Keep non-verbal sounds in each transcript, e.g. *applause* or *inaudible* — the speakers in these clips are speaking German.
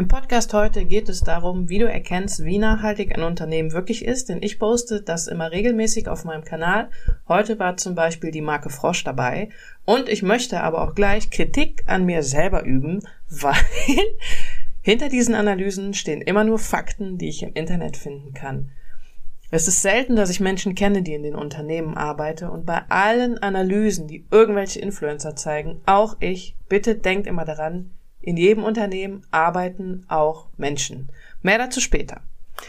Im Podcast heute geht es darum, wie du erkennst, wie nachhaltig ein Unternehmen wirklich ist, denn ich poste das immer regelmäßig auf meinem Kanal. Heute war zum Beispiel die Marke Frosch dabei und ich möchte aber auch gleich Kritik an mir selber üben, *laughs* weil hinter diesen Analysen stehen immer nur Fakten, die ich im Internet finden kann. Es ist selten, dass ich Menschen kenne, die in den Unternehmen arbeiten und bei allen Analysen, die irgendwelche Influencer zeigen, auch ich, bitte denkt immer daran, in jedem Unternehmen arbeiten auch Menschen. Mehr dazu später.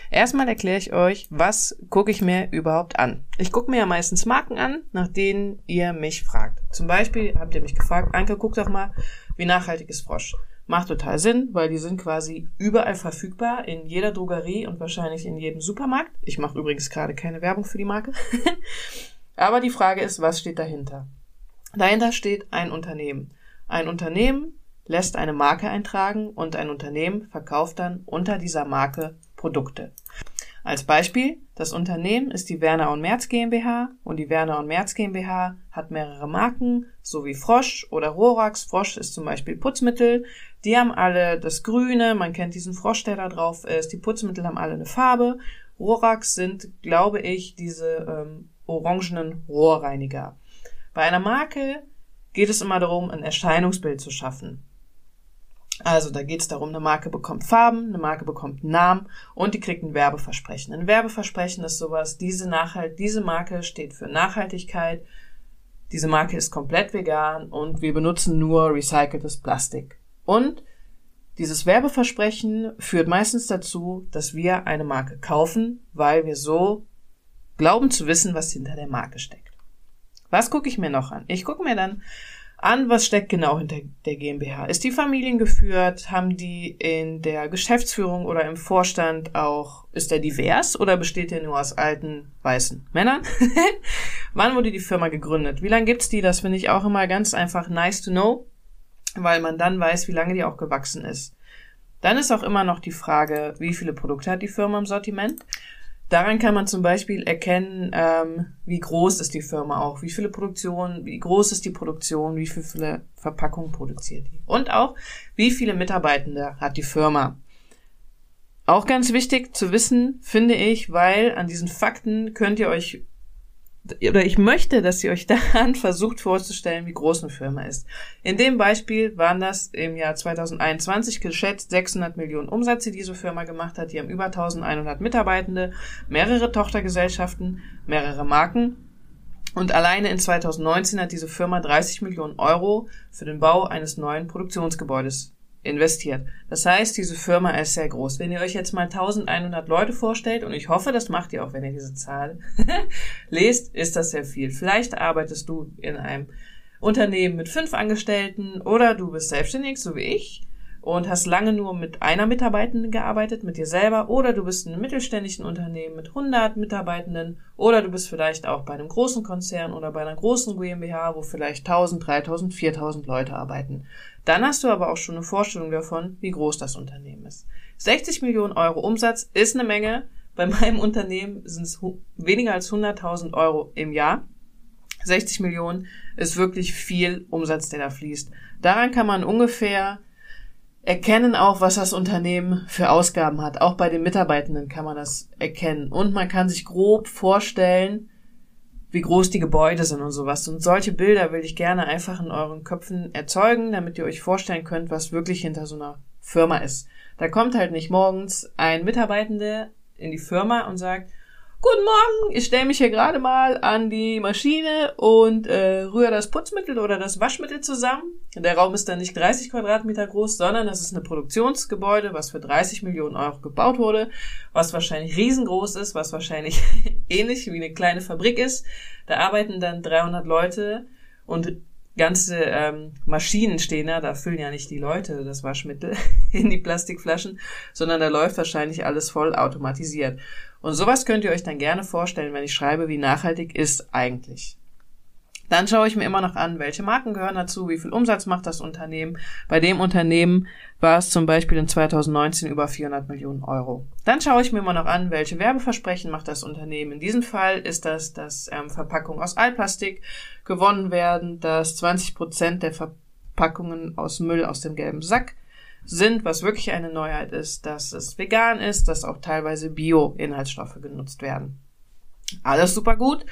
Erstmal erkläre ich euch, was gucke ich mir überhaupt an. Ich gucke mir ja meistens Marken an, nach denen ihr mich fragt. Zum Beispiel habt ihr mich gefragt, Anke, guck doch mal, wie nachhaltig ist Frosch. Macht total Sinn, weil die sind quasi überall verfügbar, in jeder Drogerie und wahrscheinlich in jedem Supermarkt. Ich mache übrigens gerade keine Werbung für die Marke. *laughs* Aber die Frage ist, was steht dahinter? Dahinter steht ein Unternehmen. Ein Unternehmen lässt eine Marke eintragen und ein Unternehmen verkauft dann unter dieser Marke Produkte. Als Beispiel, das Unternehmen ist die Werner und Merz GmbH und die Werner und Merz GmbH hat mehrere Marken, so wie Frosch oder Rorax. Frosch ist zum Beispiel Putzmittel. Die haben alle das Grüne, man kennt diesen Frosch, der da drauf ist. Die Putzmittel haben alle eine Farbe. Rorax sind, glaube ich, diese ähm, orangenen Rohrreiniger. Bei einer Marke geht es immer darum, ein Erscheinungsbild zu schaffen. Also da geht es darum, eine Marke bekommt Farben, eine Marke bekommt Namen und die kriegt ein Werbeversprechen. Ein Werbeversprechen ist sowas, diese Nachhalt, diese Marke steht für Nachhaltigkeit, diese Marke ist komplett vegan und wir benutzen nur recyceltes Plastik. Und dieses Werbeversprechen führt meistens dazu, dass wir eine Marke kaufen, weil wir so glauben zu wissen, was hinter der Marke steckt. Was gucke ich mir noch an? Ich gucke mir dann an, was steckt genau hinter der GmbH. Ist die familiengeführt? Haben die in der Geschäftsführung oder im Vorstand auch, ist der divers oder besteht der nur aus alten weißen Männern? *laughs* Wann wurde die Firma gegründet? Wie lange gibt's die? Das finde ich auch immer ganz einfach nice to know, weil man dann weiß, wie lange die auch gewachsen ist. Dann ist auch immer noch die Frage, wie viele Produkte hat die Firma im Sortiment? Daran kann man zum Beispiel erkennen, ähm, wie groß ist die Firma auch, wie viele Produktionen, wie groß ist die Produktion, wie viele Verpackungen produziert die. Und auch, wie viele Mitarbeitende hat die Firma. Auch ganz wichtig zu wissen, finde ich, weil an diesen Fakten könnt ihr euch oder ich möchte, dass ihr euch *laughs* daran versucht vorzustellen, wie groß eine Firma ist. In dem Beispiel waren das im Jahr 2021 geschätzt 600 Millionen Umsatz, die diese Firma gemacht hat. Die haben über 1100 Mitarbeitende, mehrere Tochtergesellschaften, mehrere Marken. Und alleine in 2019 hat diese Firma 30 Millionen Euro für den Bau eines neuen Produktionsgebäudes investiert. Das heißt, diese Firma ist sehr groß. Wenn ihr euch jetzt mal 1100 Leute vorstellt, und ich hoffe, das macht ihr auch, wenn ihr diese Zahl *laughs* lest, ist das sehr viel. Vielleicht arbeitest du in einem Unternehmen mit fünf Angestellten oder du bist selbstständig, so wie ich, und hast lange nur mit einer Mitarbeitenden gearbeitet, mit dir selber, oder du bist in einem mittelständischen Unternehmen mit 100 Mitarbeitenden, oder du bist vielleicht auch bei einem großen Konzern oder bei einer großen GmbH, wo vielleicht 1000, 3000, 4000 Leute arbeiten. Dann hast du aber auch schon eine Vorstellung davon, wie groß das Unternehmen ist. 60 Millionen Euro Umsatz ist eine Menge. Bei meinem Unternehmen sind es weniger als 100.000 Euro im Jahr. 60 Millionen ist wirklich viel Umsatz, der da fließt. Daran kann man ungefähr erkennen auch, was das Unternehmen für Ausgaben hat. Auch bei den Mitarbeitenden kann man das erkennen. Und man kann sich grob vorstellen, wie groß die Gebäude sind und sowas. Und solche Bilder will ich gerne einfach in euren Köpfen erzeugen, damit ihr euch vorstellen könnt, was wirklich hinter so einer Firma ist. Da kommt halt nicht morgens ein Mitarbeitende in die Firma und sagt, Guten Morgen, ich stelle mich hier gerade mal an die Maschine und äh, rühre das Putzmittel oder das Waschmittel zusammen. Der Raum ist dann nicht 30 Quadratmeter groß, sondern das ist ein Produktionsgebäude, was für 30 Millionen Euro gebaut wurde, was wahrscheinlich riesengroß ist, was wahrscheinlich *laughs* ähnlich wie eine kleine Fabrik ist. Da arbeiten dann 300 Leute und ganze ähm, Maschinen stehen da, da füllen ja nicht die Leute das Waschmittel *laughs* in die Plastikflaschen, sondern da läuft wahrscheinlich alles voll automatisiert. Und sowas könnt ihr euch dann gerne vorstellen, wenn ich schreibe, wie nachhaltig ist eigentlich. Dann schaue ich mir immer noch an, welche Marken gehören dazu, wie viel Umsatz macht das Unternehmen. Bei dem Unternehmen war es zum Beispiel in 2019 über 400 Millionen Euro. Dann schaue ich mir immer noch an, welche Werbeversprechen macht das Unternehmen. In diesem Fall ist das, dass ähm, Verpackungen aus Altplastik gewonnen werden, dass 20 Prozent der Verpackungen aus Müll aus dem gelben Sack sind, was wirklich eine Neuheit ist, dass es vegan ist, dass auch teilweise Bio-Inhaltsstoffe genutzt werden. Alles super gut.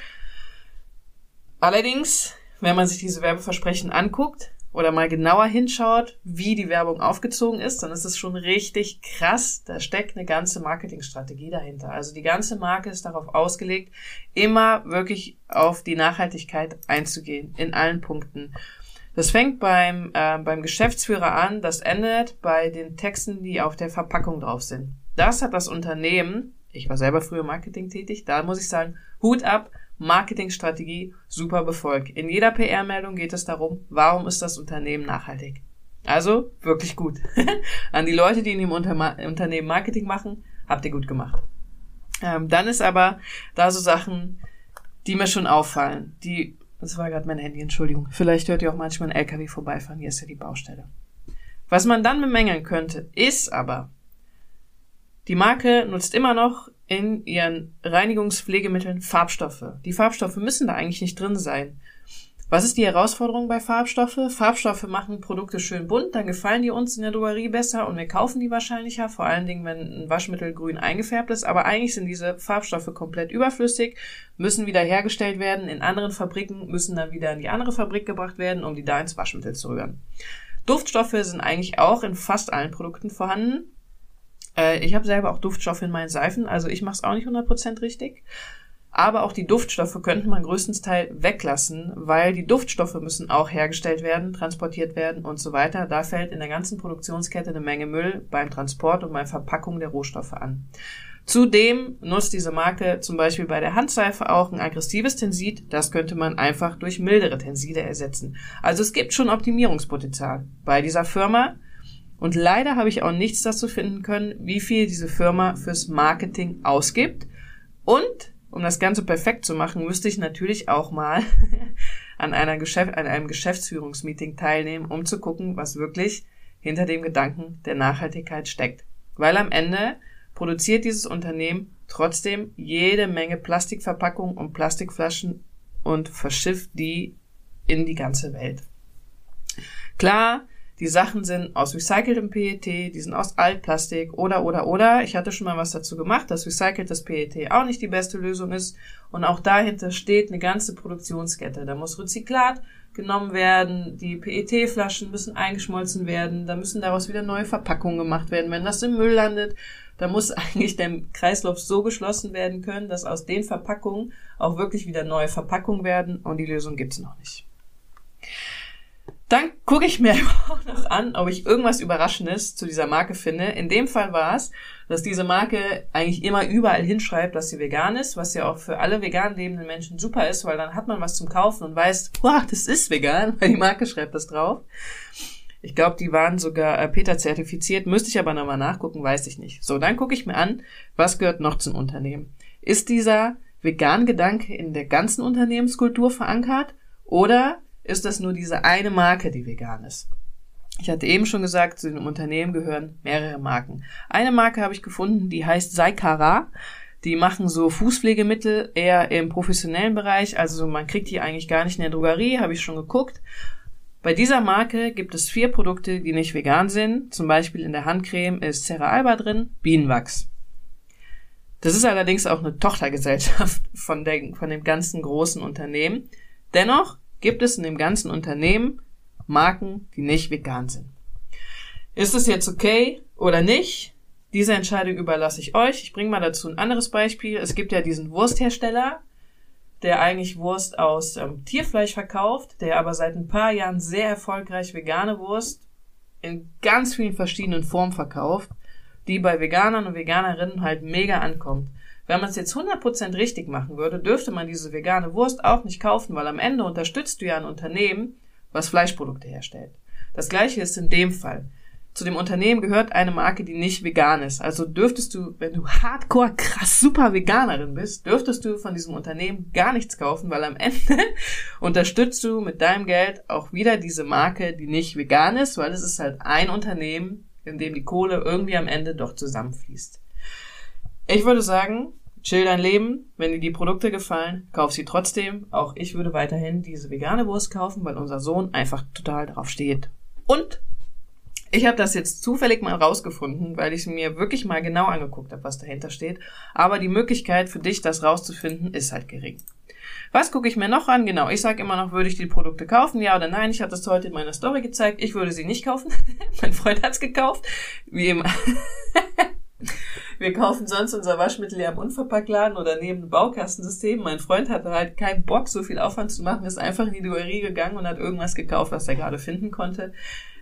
Allerdings, wenn man sich diese Werbeversprechen anguckt, oder mal genauer hinschaut, wie die Werbung aufgezogen ist, dann ist es schon richtig krass. Da steckt eine ganze Marketingstrategie dahinter. Also die ganze Marke ist darauf ausgelegt, immer wirklich auf die Nachhaltigkeit einzugehen, in allen Punkten. Das fängt beim, äh, beim Geschäftsführer an, das endet bei den Texten, die auf der Verpackung drauf sind. Das hat das Unternehmen, ich war selber früher Marketing tätig, da muss ich sagen, Hut ab, Marketingstrategie super befolgt. In jeder PR-Meldung geht es darum, warum ist das Unternehmen nachhaltig? Also wirklich gut. *laughs* An die Leute, die in dem Unter Unternehmen Marketing machen, habt ihr gut gemacht. Ähm, dann ist aber da so Sachen, die mir schon auffallen. Die, das war gerade mein Handy, Entschuldigung. Vielleicht hört ihr auch manchmal einen LKW vorbeifahren. Hier ist ja die Baustelle. Was man dann bemängeln könnte, ist aber, die Marke nutzt immer noch in ihren Reinigungspflegemitteln Farbstoffe. Die Farbstoffe müssen da eigentlich nicht drin sein. Was ist die Herausforderung bei Farbstoffe? Farbstoffe machen Produkte schön bunt, dann gefallen die uns in der Drogerie besser und wir kaufen die wahrscheinlicher, vor allen Dingen, wenn ein Waschmittel grün eingefärbt ist. Aber eigentlich sind diese Farbstoffe komplett überflüssig, müssen wieder hergestellt werden in anderen Fabriken, müssen dann wieder in die andere Fabrik gebracht werden, um die da ins Waschmittel zu rühren. Duftstoffe sind eigentlich auch in fast allen Produkten vorhanden. Äh, ich habe selber auch Duftstoffe in meinen Seifen, also ich mache es auch nicht 100% richtig. Aber auch die Duftstoffe könnte man größtenteils weglassen, weil die Duftstoffe müssen auch hergestellt werden, transportiert werden und so weiter. Da fällt in der ganzen Produktionskette eine Menge Müll beim Transport und beim Verpackung der Rohstoffe an. Zudem nutzt diese Marke zum Beispiel bei der Handseife auch ein aggressives Tensid. Das könnte man einfach durch mildere Tenside ersetzen. Also es gibt schon Optimierungspotenzial bei dieser Firma. Und leider habe ich auch nichts dazu finden können, wie viel diese Firma fürs Marketing ausgibt. Und um das Ganze perfekt zu machen, müsste ich natürlich auch mal *laughs* an, einer Geschäft an einem Geschäftsführungsmeeting teilnehmen, um zu gucken, was wirklich hinter dem Gedanken der Nachhaltigkeit steckt. Weil am Ende produziert dieses Unternehmen trotzdem jede Menge Plastikverpackungen und Plastikflaschen und verschifft die in die ganze Welt. Klar, die Sachen sind aus recyceltem PET, die sind aus Altplastik oder oder oder. Ich hatte schon mal was dazu gemacht, dass recyceltes PET auch nicht die beste Lösung ist. Und auch dahinter steht eine ganze Produktionskette. Da muss Rezyklat genommen werden, die PET-Flaschen müssen eingeschmolzen werden, da müssen daraus wieder neue Verpackungen gemacht werden. Wenn das im Müll landet, da muss *laughs* eigentlich der Kreislauf so geschlossen werden können, dass aus den Verpackungen auch wirklich wieder neue Verpackungen werden und die Lösung gibt's noch nicht. Dann gucke ich mir *laughs* auch noch an, ob ich irgendwas Überraschendes zu dieser Marke finde. In dem Fall war es, dass diese Marke eigentlich immer überall hinschreibt, dass sie vegan ist, was ja auch für alle vegan lebenden Menschen super ist, weil dann hat man was zum Kaufen und weiß, wow, das ist vegan, *laughs* weil die Marke schreibt das drauf. Ich glaube, die waren sogar äh, Peter zertifiziert, müsste ich aber nochmal nachgucken, weiß ich nicht. So, dann gucke ich mir an, was gehört noch zum Unternehmen. Ist dieser vegan Gedanke in der ganzen Unternehmenskultur verankert oder ist das nur diese eine Marke, die vegan ist. Ich hatte eben schon gesagt, zu dem Unternehmen gehören mehrere Marken. Eine Marke habe ich gefunden, die heißt Saikara. Die machen so Fußpflegemittel eher im professionellen Bereich, also man kriegt die eigentlich gar nicht in der Drogerie, habe ich schon geguckt. Bei dieser Marke gibt es vier Produkte, die nicht vegan sind. Zum Beispiel in der Handcreme ist Cera Alba drin, Bienenwachs. Das ist allerdings auch eine Tochtergesellschaft *laughs* von, der, von dem ganzen großen Unternehmen. Dennoch gibt es in dem ganzen Unternehmen Marken, die nicht vegan sind. Ist es jetzt okay oder nicht? Diese Entscheidung überlasse ich euch. Ich bringe mal dazu ein anderes Beispiel. Es gibt ja diesen Wursthersteller, der eigentlich Wurst aus ähm, Tierfleisch verkauft, der aber seit ein paar Jahren sehr erfolgreich vegane Wurst in ganz vielen verschiedenen Formen verkauft, die bei Veganern und Veganerinnen halt mega ankommt. Wenn man es jetzt 100% richtig machen würde, dürfte man diese vegane Wurst auch nicht kaufen, weil am Ende unterstützt du ja ein Unternehmen, was Fleischprodukte herstellt. Das gleiche ist in dem Fall. Zu dem Unternehmen gehört eine Marke, die nicht vegan ist. Also dürftest du, wenn du hardcore krass super Veganerin bist, dürftest du von diesem Unternehmen gar nichts kaufen, weil am *laughs* Ende unterstützt du mit deinem Geld auch wieder diese Marke, die nicht vegan ist, weil es ist halt ein Unternehmen, in dem die Kohle irgendwie am Ende doch zusammenfließt. Ich würde sagen, chill dein Leben. Wenn dir die Produkte gefallen, kauf sie trotzdem. Auch ich würde weiterhin diese vegane Wurst kaufen, weil unser Sohn einfach total drauf steht. Und Ich habe das jetzt zufällig mal rausgefunden, weil ich mir wirklich mal genau angeguckt habe, was dahinter steht. Aber die Möglichkeit für dich, das rauszufinden, ist halt gering. Was gucke ich mir noch an? Genau, ich sage immer noch, würde ich die Produkte kaufen? Ja oder nein? Ich habe das heute in meiner Story gezeigt. Ich würde sie nicht kaufen. *laughs* mein Freund hat's gekauft. Wie immer. *laughs* Wir kaufen sonst unser Waschmittel ja im Unverpacktladen oder neben dem Baukastensystem. Mein Freund hatte halt keinen Bock, so viel Aufwand zu machen, ist einfach in die Drogerie gegangen und hat irgendwas gekauft, was er gerade finden konnte.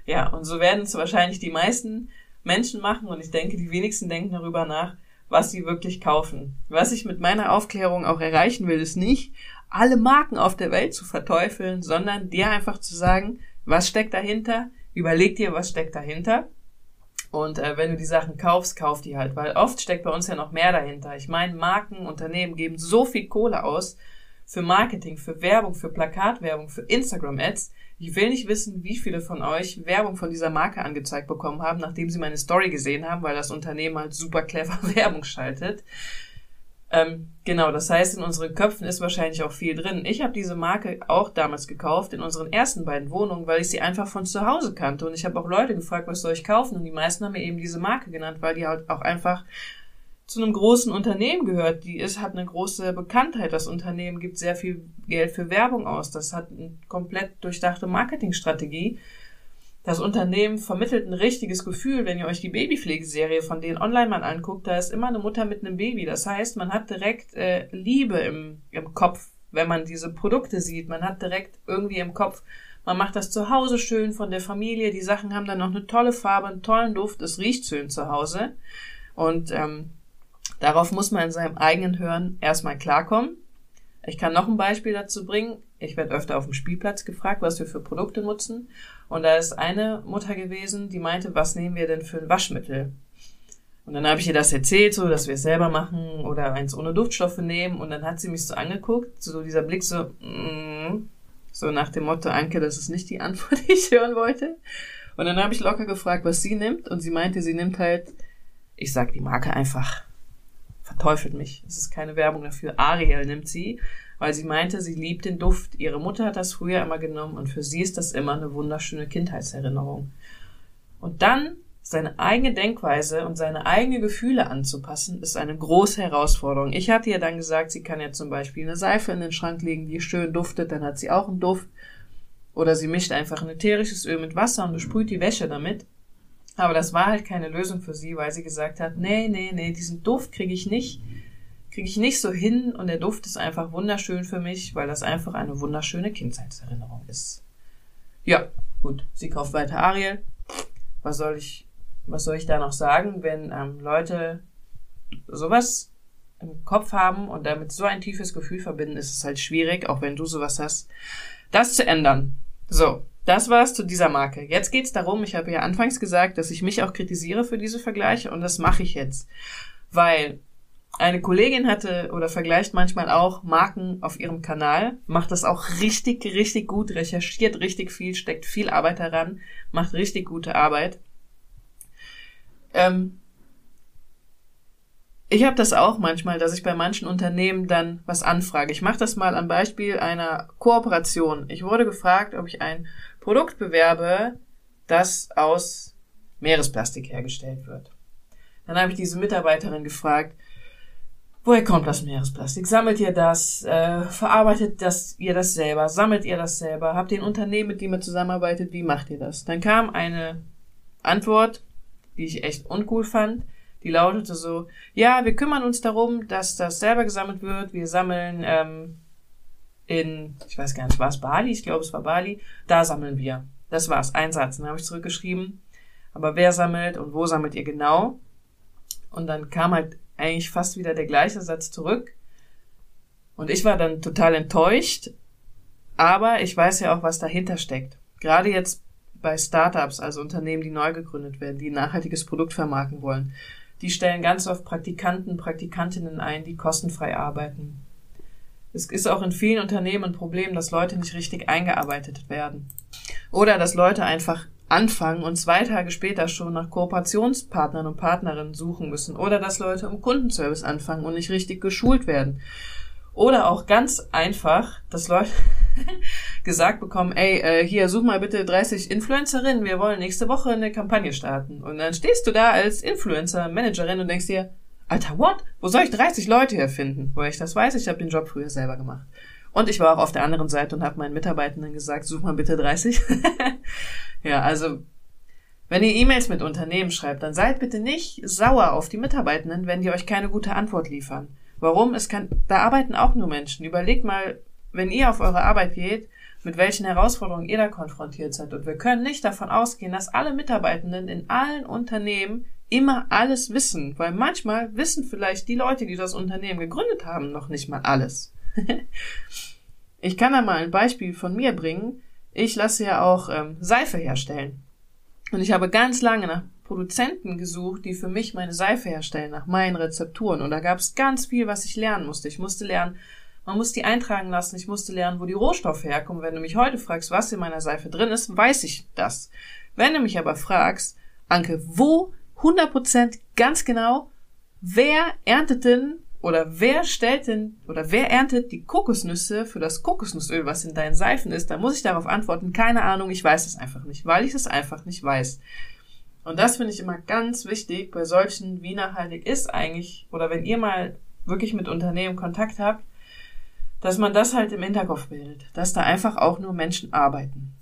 Ja, und so werden es wahrscheinlich die meisten Menschen machen und ich denke, die wenigsten denken darüber nach, was sie wirklich kaufen. Was ich mit meiner Aufklärung auch erreichen will, ist nicht, alle Marken auf der Welt zu verteufeln, sondern dir einfach zu sagen, was steckt dahinter, überleg dir, was steckt dahinter und äh, wenn du die Sachen kaufst, kauf die halt, weil oft steckt bei uns ja noch mehr dahinter. Ich meine, Marken, Unternehmen geben so viel Kohle aus für Marketing, für Werbung, für Plakatwerbung, für Instagram-Ads. Ich will nicht wissen, wie viele von euch Werbung von dieser Marke angezeigt bekommen haben, nachdem sie meine Story gesehen haben, weil das Unternehmen halt super clever *laughs* Werbung schaltet. Ähm, genau, das heißt, in unseren Köpfen ist wahrscheinlich auch viel drin. Ich habe diese Marke auch damals gekauft in unseren ersten beiden Wohnungen, weil ich sie einfach von zu Hause kannte. Und ich habe auch Leute gefragt, was soll ich kaufen? Und die meisten haben mir eben diese Marke genannt, weil die halt auch einfach zu einem großen Unternehmen gehört. Die ist, hat eine große Bekanntheit. Das Unternehmen gibt sehr viel Geld für Werbung aus. Das hat eine komplett durchdachte Marketingstrategie. Das Unternehmen vermittelt ein richtiges Gefühl, wenn ihr euch die Babypflegeserie von denen online mal anguckt, da ist immer eine Mutter mit einem Baby. Das heißt, man hat direkt äh, Liebe im, im Kopf, wenn man diese Produkte sieht. Man hat direkt irgendwie im Kopf, man macht das zu Hause schön von der Familie. Die Sachen haben dann noch eine tolle Farbe, einen tollen Duft. Es riecht schön zu Hause. Und ähm, darauf muss man in seinem eigenen Hören erstmal klarkommen. Ich kann noch ein Beispiel dazu bringen. Ich werde öfter auf dem Spielplatz gefragt, was wir für Produkte nutzen. Und da ist eine Mutter gewesen, die meinte, was nehmen wir denn für ein Waschmittel? Und dann habe ich ihr das erzählt, so dass wir es selber machen oder eins ohne Duftstoffe nehmen. Und dann hat sie mich so angeguckt, so dieser Blick so, mm, so nach dem Motto, Anke, das ist nicht die Antwort, *laughs* die ich hören wollte. Und dann habe ich locker gefragt, was sie nimmt. Und sie meinte, sie nimmt halt, ich sag die Marke einfach, verteufelt mich. Es ist keine Werbung dafür. Ariel nimmt sie weil sie meinte, sie liebt den Duft. Ihre Mutter hat das früher immer genommen und für sie ist das immer eine wunderschöne Kindheitserinnerung. Und dann seine eigene Denkweise und seine eigenen Gefühle anzupassen, ist eine große Herausforderung. Ich hatte ihr dann gesagt, sie kann ja zum Beispiel eine Seife in den Schrank legen, die schön duftet, dann hat sie auch einen Duft. Oder sie mischt einfach ein ätherisches Öl mit Wasser und besprüht die Wäsche damit. Aber das war halt keine Lösung für sie, weil sie gesagt hat, nee, nee, nee, diesen Duft kriege ich nicht kriege ich nicht so hin und der Duft ist einfach wunderschön für mich, weil das einfach eine wunderschöne Kindheitserinnerung ist. Ja, gut, sie kauft weiter Ariel. Was soll ich, was soll ich da noch sagen, wenn ähm, Leute sowas im Kopf haben und damit so ein tiefes Gefühl verbinden, ist es halt schwierig, auch wenn du sowas hast, das zu ändern. So, das war's zu dieser Marke. Jetzt geht's darum, ich habe ja anfangs gesagt, dass ich mich auch kritisiere für diese Vergleiche und das mache ich jetzt. Weil eine Kollegin hatte oder vergleicht manchmal auch Marken auf ihrem Kanal, macht das auch richtig, richtig gut, recherchiert richtig viel, steckt viel Arbeit heran, macht richtig gute Arbeit. Ähm ich habe das auch manchmal, dass ich bei manchen Unternehmen dann was anfrage. Ich mache das mal am Beispiel einer Kooperation. Ich wurde gefragt, ob ich ein Produkt bewerbe, das aus Meeresplastik hergestellt wird. Dann habe ich diese Mitarbeiterin gefragt, Woher kommt das Meeresplastik? Sammelt ihr das? Äh, verarbeitet das, ihr das selber? Sammelt ihr das selber? Habt ihr ein Unternehmen, mit dem ihr zusammenarbeitet? Wie macht ihr das? Dann kam eine Antwort, die ich echt uncool fand. Die lautete so, ja, wir kümmern uns darum, dass das selber gesammelt wird. Wir sammeln ähm, in, ich weiß gar nicht, war es Bali? Ich glaube, es war Bali. Da sammeln wir. Das war's, ein Satz. Dann habe ich zurückgeschrieben. Aber wer sammelt und wo sammelt ihr genau? Und dann kam halt eigentlich fast wieder der gleiche Satz zurück. Und ich war dann total enttäuscht, aber ich weiß ja auch, was dahinter steckt. Gerade jetzt bei Startups, also Unternehmen, die neu gegründet werden, die ein nachhaltiges Produkt vermarkten wollen. Die stellen ganz oft Praktikanten, Praktikantinnen ein, die kostenfrei arbeiten. Es ist auch in vielen Unternehmen ein Problem, dass Leute nicht richtig eingearbeitet werden. Oder dass Leute einfach anfangen und zwei Tage später schon nach Kooperationspartnern und Partnerinnen suchen müssen oder dass Leute im Kundenservice anfangen und nicht richtig geschult werden. Oder auch ganz einfach, dass Leute, *laughs* gesagt bekommen, ey, äh, hier, such mal bitte 30 Influencerinnen, wir wollen nächste Woche eine Kampagne starten. Und dann stehst du da als Influencer-Managerin und denkst dir, Alter, what? Wo soll ich 30 Leute herfinden? Woher ich das weiß, ich habe den Job früher selber gemacht. Und ich war auch auf der anderen Seite und habe meinen Mitarbeitenden gesagt, such mal bitte 30. *laughs* ja, also wenn ihr E-Mails mit Unternehmen schreibt, dann seid bitte nicht sauer auf die Mitarbeitenden, wenn die euch keine gute Antwort liefern. Warum? Es kann, da arbeiten auch nur Menschen. Überlegt mal, wenn ihr auf eure Arbeit geht, mit welchen Herausforderungen ihr da konfrontiert seid. Und wir können nicht davon ausgehen, dass alle Mitarbeitenden in allen Unternehmen immer alles wissen, weil manchmal wissen vielleicht die Leute, die das Unternehmen gegründet haben, noch nicht mal alles. *laughs* ich kann da mal ein Beispiel von mir bringen. Ich lasse ja auch ähm, Seife herstellen. Und ich habe ganz lange nach Produzenten gesucht, die für mich meine Seife herstellen, nach meinen Rezepturen. Und da gab es ganz viel, was ich lernen musste. Ich musste lernen, man muss die eintragen lassen. Ich musste lernen, wo die Rohstoffe herkommen. Wenn du mich heute fragst, was in meiner Seife drin ist, weiß ich das. Wenn du mich aber fragst, Anke, wo 100% ganz genau, wer erntet denn oder wer stellt denn oder wer erntet die Kokosnüsse für das Kokosnussöl, was in deinen Seifen ist, dann muss ich darauf antworten, keine Ahnung, ich weiß es einfach nicht, weil ich es einfach nicht weiß. Und das finde ich immer ganz wichtig bei solchen, wie nachhaltig ist eigentlich, oder wenn ihr mal wirklich mit Unternehmen Kontakt habt, dass man das halt im Hinterkopf bildet, dass da einfach auch nur Menschen arbeiten.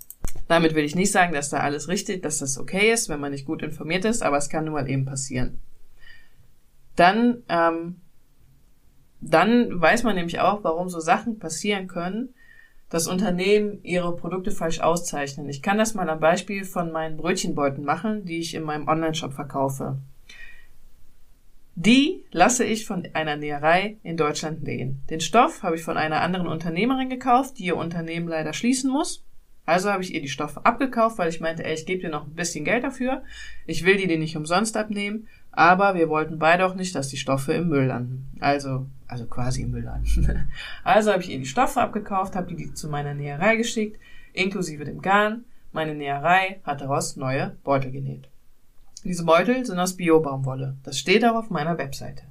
Damit will ich nicht sagen, dass da alles richtig, dass das okay ist, wenn man nicht gut informiert ist, aber es kann nun mal eben passieren. Dann, ähm, dann weiß man nämlich auch, warum so Sachen passieren können, dass Unternehmen ihre Produkte falsch auszeichnen. Ich kann das mal am Beispiel von meinen Brötchenbeuten machen, die ich in meinem Online-Shop verkaufe. Die lasse ich von einer Näherei in Deutschland nähen. Den Stoff habe ich von einer anderen Unternehmerin gekauft, die ihr Unternehmen leider schließen muss. Also habe ich ihr die Stoffe abgekauft, weil ich meinte, ey, ich gebe dir noch ein bisschen Geld dafür. Ich will die dir nicht umsonst abnehmen, aber wir wollten beide auch nicht, dass die Stoffe im Müll landen. Also, also quasi im Müll landen. *laughs* also habe ich ihr die Stoffe abgekauft, habe die zu meiner Näherei geschickt, inklusive dem Garn. Meine Näherei hat daraus neue Beutel genäht. Diese Beutel sind aus Bio-Baumwolle. Das steht auch auf meiner Webseite.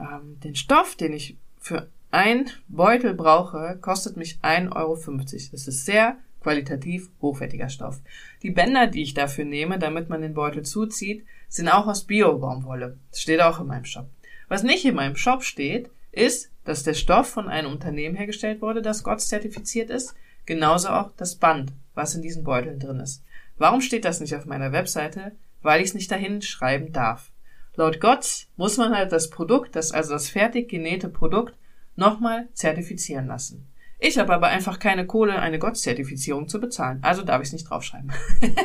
Ähm, den Stoff, den ich für ein Beutel brauche, kostet mich 1,50 Euro. Das ist sehr qualitativ hochwertiger Stoff. Die Bänder, die ich dafür nehme, damit man den Beutel zuzieht, sind auch aus Bio-Baumwolle. Das steht auch in meinem Shop. Was nicht in meinem Shop steht, ist, dass der Stoff von einem Unternehmen hergestellt wurde, das GOTS zertifiziert ist, genauso auch das Band, was in diesen Beuteln drin ist. Warum steht das nicht auf meiner Webseite? Weil ich es nicht dahin schreiben darf. Laut GOTS muss man halt das Produkt, das also das fertig genähte Produkt, nochmal zertifizieren lassen. Ich habe aber einfach keine Kohle, eine Gott-Zertifizierung zu bezahlen. Also darf ich es nicht draufschreiben.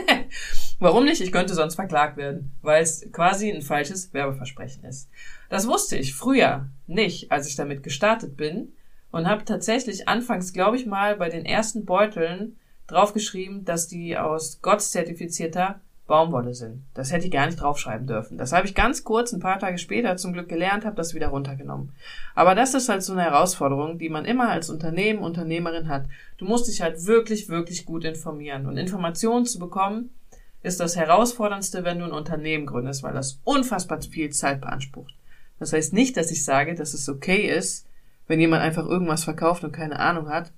*laughs* Warum nicht? Ich könnte sonst verklagt werden, weil es quasi ein falsches Werbeversprechen ist. Das wusste ich früher nicht, als ich damit gestartet bin und habe tatsächlich anfangs, glaube ich mal, bei den ersten Beuteln draufgeschrieben, dass die aus Gott zertifizierter Baumwolle sind. Das hätte ich gar nicht draufschreiben dürfen. Das habe ich ganz kurz, ein paar Tage später zum Glück gelernt, habe das wieder runtergenommen. Aber das ist halt so eine Herausforderung, die man immer als Unternehmen, Unternehmerin hat. Du musst dich halt wirklich, wirklich gut informieren. Und Informationen zu bekommen, ist das Herausforderndste, wenn du ein Unternehmen gründest, weil das unfassbar viel Zeit beansprucht. Das heißt nicht, dass ich sage, dass es okay ist, wenn jemand einfach irgendwas verkauft und keine Ahnung hat,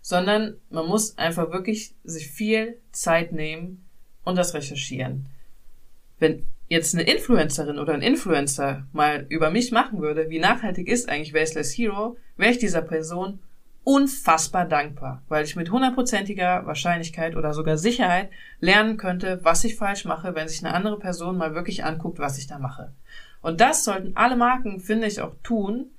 sondern man muss einfach wirklich sich viel Zeit nehmen, und das recherchieren. Wenn jetzt eine Influencerin oder ein Influencer mal über mich machen würde, wie nachhaltig ist eigentlich Wasteless Hero, wäre ich dieser Person unfassbar dankbar, weil ich mit hundertprozentiger Wahrscheinlichkeit oder sogar Sicherheit lernen könnte, was ich falsch mache, wenn sich eine andere Person mal wirklich anguckt, was ich da mache. Und das sollten alle Marken, finde ich, auch tun,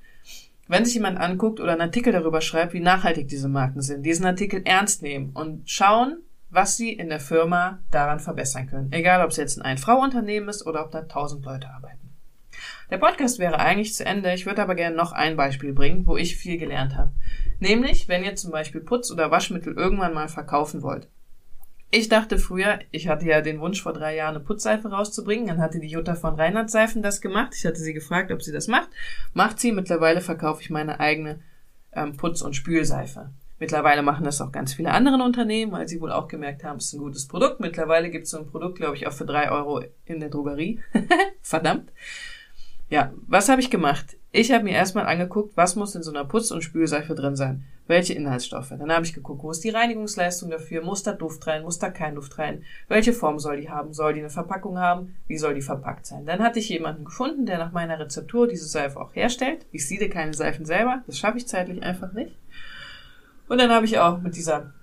wenn sich jemand anguckt oder einen Artikel darüber schreibt, wie nachhaltig diese Marken sind, diesen Artikel ernst nehmen und schauen, was sie in der Firma daran verbessern können. Egal, ob es jetzt ein Ein-Frau-Unternehmen ist oder ob da tausend Leute arbeiten. Der Podcast wäre eigentlich zu Ende. Ich würde aber gerne noch ein Beispiel bringen, wo ich viel gelernt habe. Nämlich, wenn ihr zum Beispiel Putz- oder Waschmittel irgendwann mal verkaufen wollt. Ich dachte früher, ich hatte ja den Wunsch vor drei Jahren eine Putzseife rauszubringen. Dann hatte die Jutta von Reinhard Seifen das gemacht. Ich hatte sie gefragt, ob sie das macht. Macht sie. Mittlerweile verkaufe ich meine eigene ähm, Putz- und Spülseife. Mittlerweile machen das auch ganz viele andere Unternehmen, weil sie wohl auch gemerkt haben, es ist ein gutes Produkt. Mittlerweile gibt es so ein Produkt, glaube ich, auch für drei Euro in der Drogerie. *laughs* Verdammt. Ja, was habe ich gemacht? Ich habe mir erstmal angeguckt, was muss in so einer Putz- und Spülseife drin sein. Welche Inhaltsstoffe. Dann habe ich geguckt, wo ist die Reinigungsleistung dafür, muss da Duft rein, muss da kein Duft rein, welche Form soll die haben, soll die eine Verpackung haben, wie soll die verpackt sein. Dann hatte ich jemanden gefunden, der nach meiner Rezeptur diese Seife auch herstellt. Ich siede keine Seifen selber, das schaffe ich zeitlich einfach nicht. Und dann habe ich auch mit dieser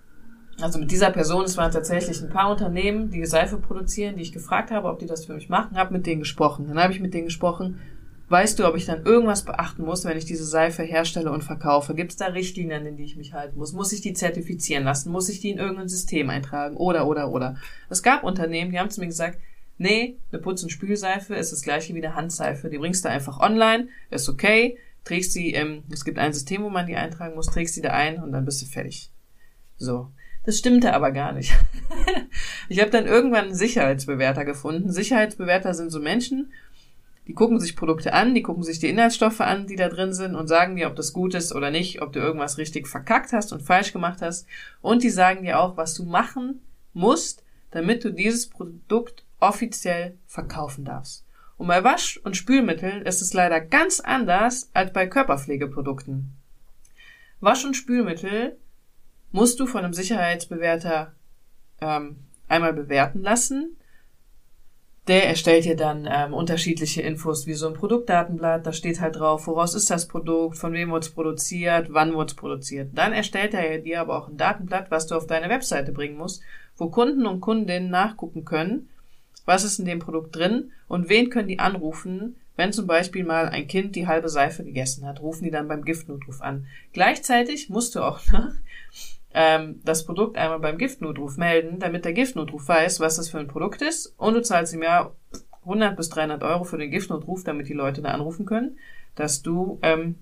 also mit dieser Person, es waren tatsächlich ein paar Unternehmen, die Seife produzieren, die ich gefragt habe, ob die das für mich machen, habe mit denen gesprochen. Dann habe ich mit denen gesprochen, weißt du, ob ich dann irgendwas beachten muss, wenn ich diese Seife herstelle und verkaufe? Gibt es da Richtlinien, in die ich mich halten muss? Muss ich die zertifizieren lassen? Muss ich die in irgendein System eintragen? Oder, oder, oder. Es gab Unternehmen, die haben zu mir gesagt, nee, eine Putz- und Spülseife ist das gleiche wie eine Handseife. Die bringst du einfach online, ist okay, trägst sie, ähm, es gibt ein System, wo man die eintragen muss, trägst sie da ein und dann bist du fertig. So. Das stimmte aber gar nicht. *laughs* ich habe dann irgendwann einen Sicherheitsbewerter gefunden. Sicherheitsbewerter sind so Menschen, die gucken sich Produkte an, die gucken sich die Inhaltsstoffe an, die da drin sind und sagen dir, ob das gut ist oder nicht, ob du irgendwas richtig verkackt hast und falsch gemacht hast. Und die sagen dir auch, was du machen musst, damit du dieses Produkt offiziell verkaufen darfst. Und bei Wasch- und Spülmitteln ist es leider ganz anders als bei Körperpflegeprodukten. Wasch- und Spülmittel musst du von einem Sicherheitsbewerter ähm, einmal bewerten lassen. Der erstellt dir dann ähm, unterschiedliche Infos wie so ein Produktdatenblatt. Da steht halt drauf, woraus ist das Produkt, von wem wurde es produziert, wann wurde es produziert. Dann erstellt er dir aber auch ein Datenblatt, was du auf deine Webseite bringen musst, wo Kunden und Kundinnen nachgucken können, was ist in dem Produkt drin und wen können die anrufen, wenn zum Beispiel mal ein Kind die halbe Seife gegessen hat, rufen die dann beim Giftnotruf an. Gleichzeitig musst du auch *laughs* noch ähm, das Produkt einmal beim Giftnotruf melden, damit der Giftnotruf weiß, was das für ein Produkt ist. Und du zahlst ihm ja 100 bis 300 Euro für den Giftnotruf, damit die Leute da anrufen können, dass du, ähm,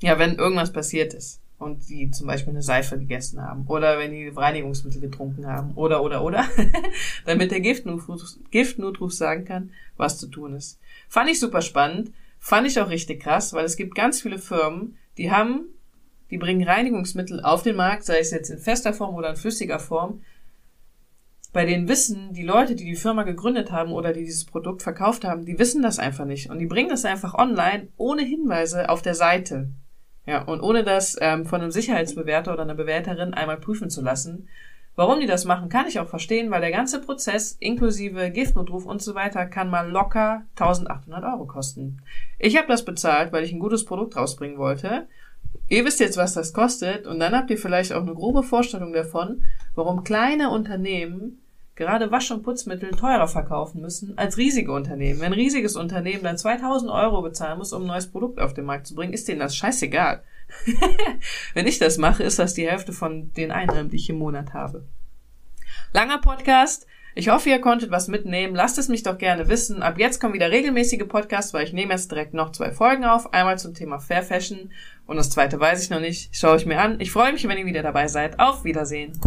ja, wenn irgendwas passiert ist und die zum Beispiel eine Seife gegessen haben oder wenn die Reinigungsmittel getrunken haben oder, oder, oder, *laughs* damit der Giftnotruf, Giftnotruf sagen kann, was zu tun ist. Fand ich super spannend, fand ich auch richtig krass, weil es gibt ganz viele Firmen, die haben die bringen Reinigungsmittel auf den Markt, sei es jetzt in fester Form oder in flüssiger Form. Bei denen wissen die Leute, die die Firma gegründet haben oder die dieses Produkt verkauft haben, die wissen das einfach nicht. Und die bringen das einfach online ohne Hinweise auf der Seite. Ja, und ohne das ähm, von einem Sicherheitsbewerter oder einer Bewerterin einmal prüfen zu lassen. Warum die das machen, kann ich auch verstehen, weil der ganze Prozess inklusive Giftnotruf und so weiter kann mal locker 1800 Euro kosten. Ich habe das bezahlt, weil ich ein gutes Produkt rausbringen wollte Ihr wisst jetzt, was das kostet und dann habt ihr vielleicht auch eine grobe Vorstellung davon, warum kleine Unternehmen gerade Wasch- und Putzmittel teurer verkaufen müssen als riesige Unternehmen. Wenn ein riesiges Unternehmen dann 2000 Euro bezahlen muss, um ein neues Produkt auf den Markt zu bringen, ist denen das scheißegal. *laughs* Wenn ich das mache, ist das die Hälfte von den Einnahmen, die ich im Monat habe. Langer Podcast. Ich hoffe, ihr konntet was mitnehmen. Lasst es mich doch gerne wissen. Ab jetzt kommen wieder regelmäßige Podcasts, weil ich nehme jetzt direkt noch zwei Folgen auf. Einmal zum Thema Fair Fashion und das zweite weiß ich noch nicht. Schaue ich mir an. Ich freue mich, wenn ihr wieder dabei seid. Auf Wiedersehen.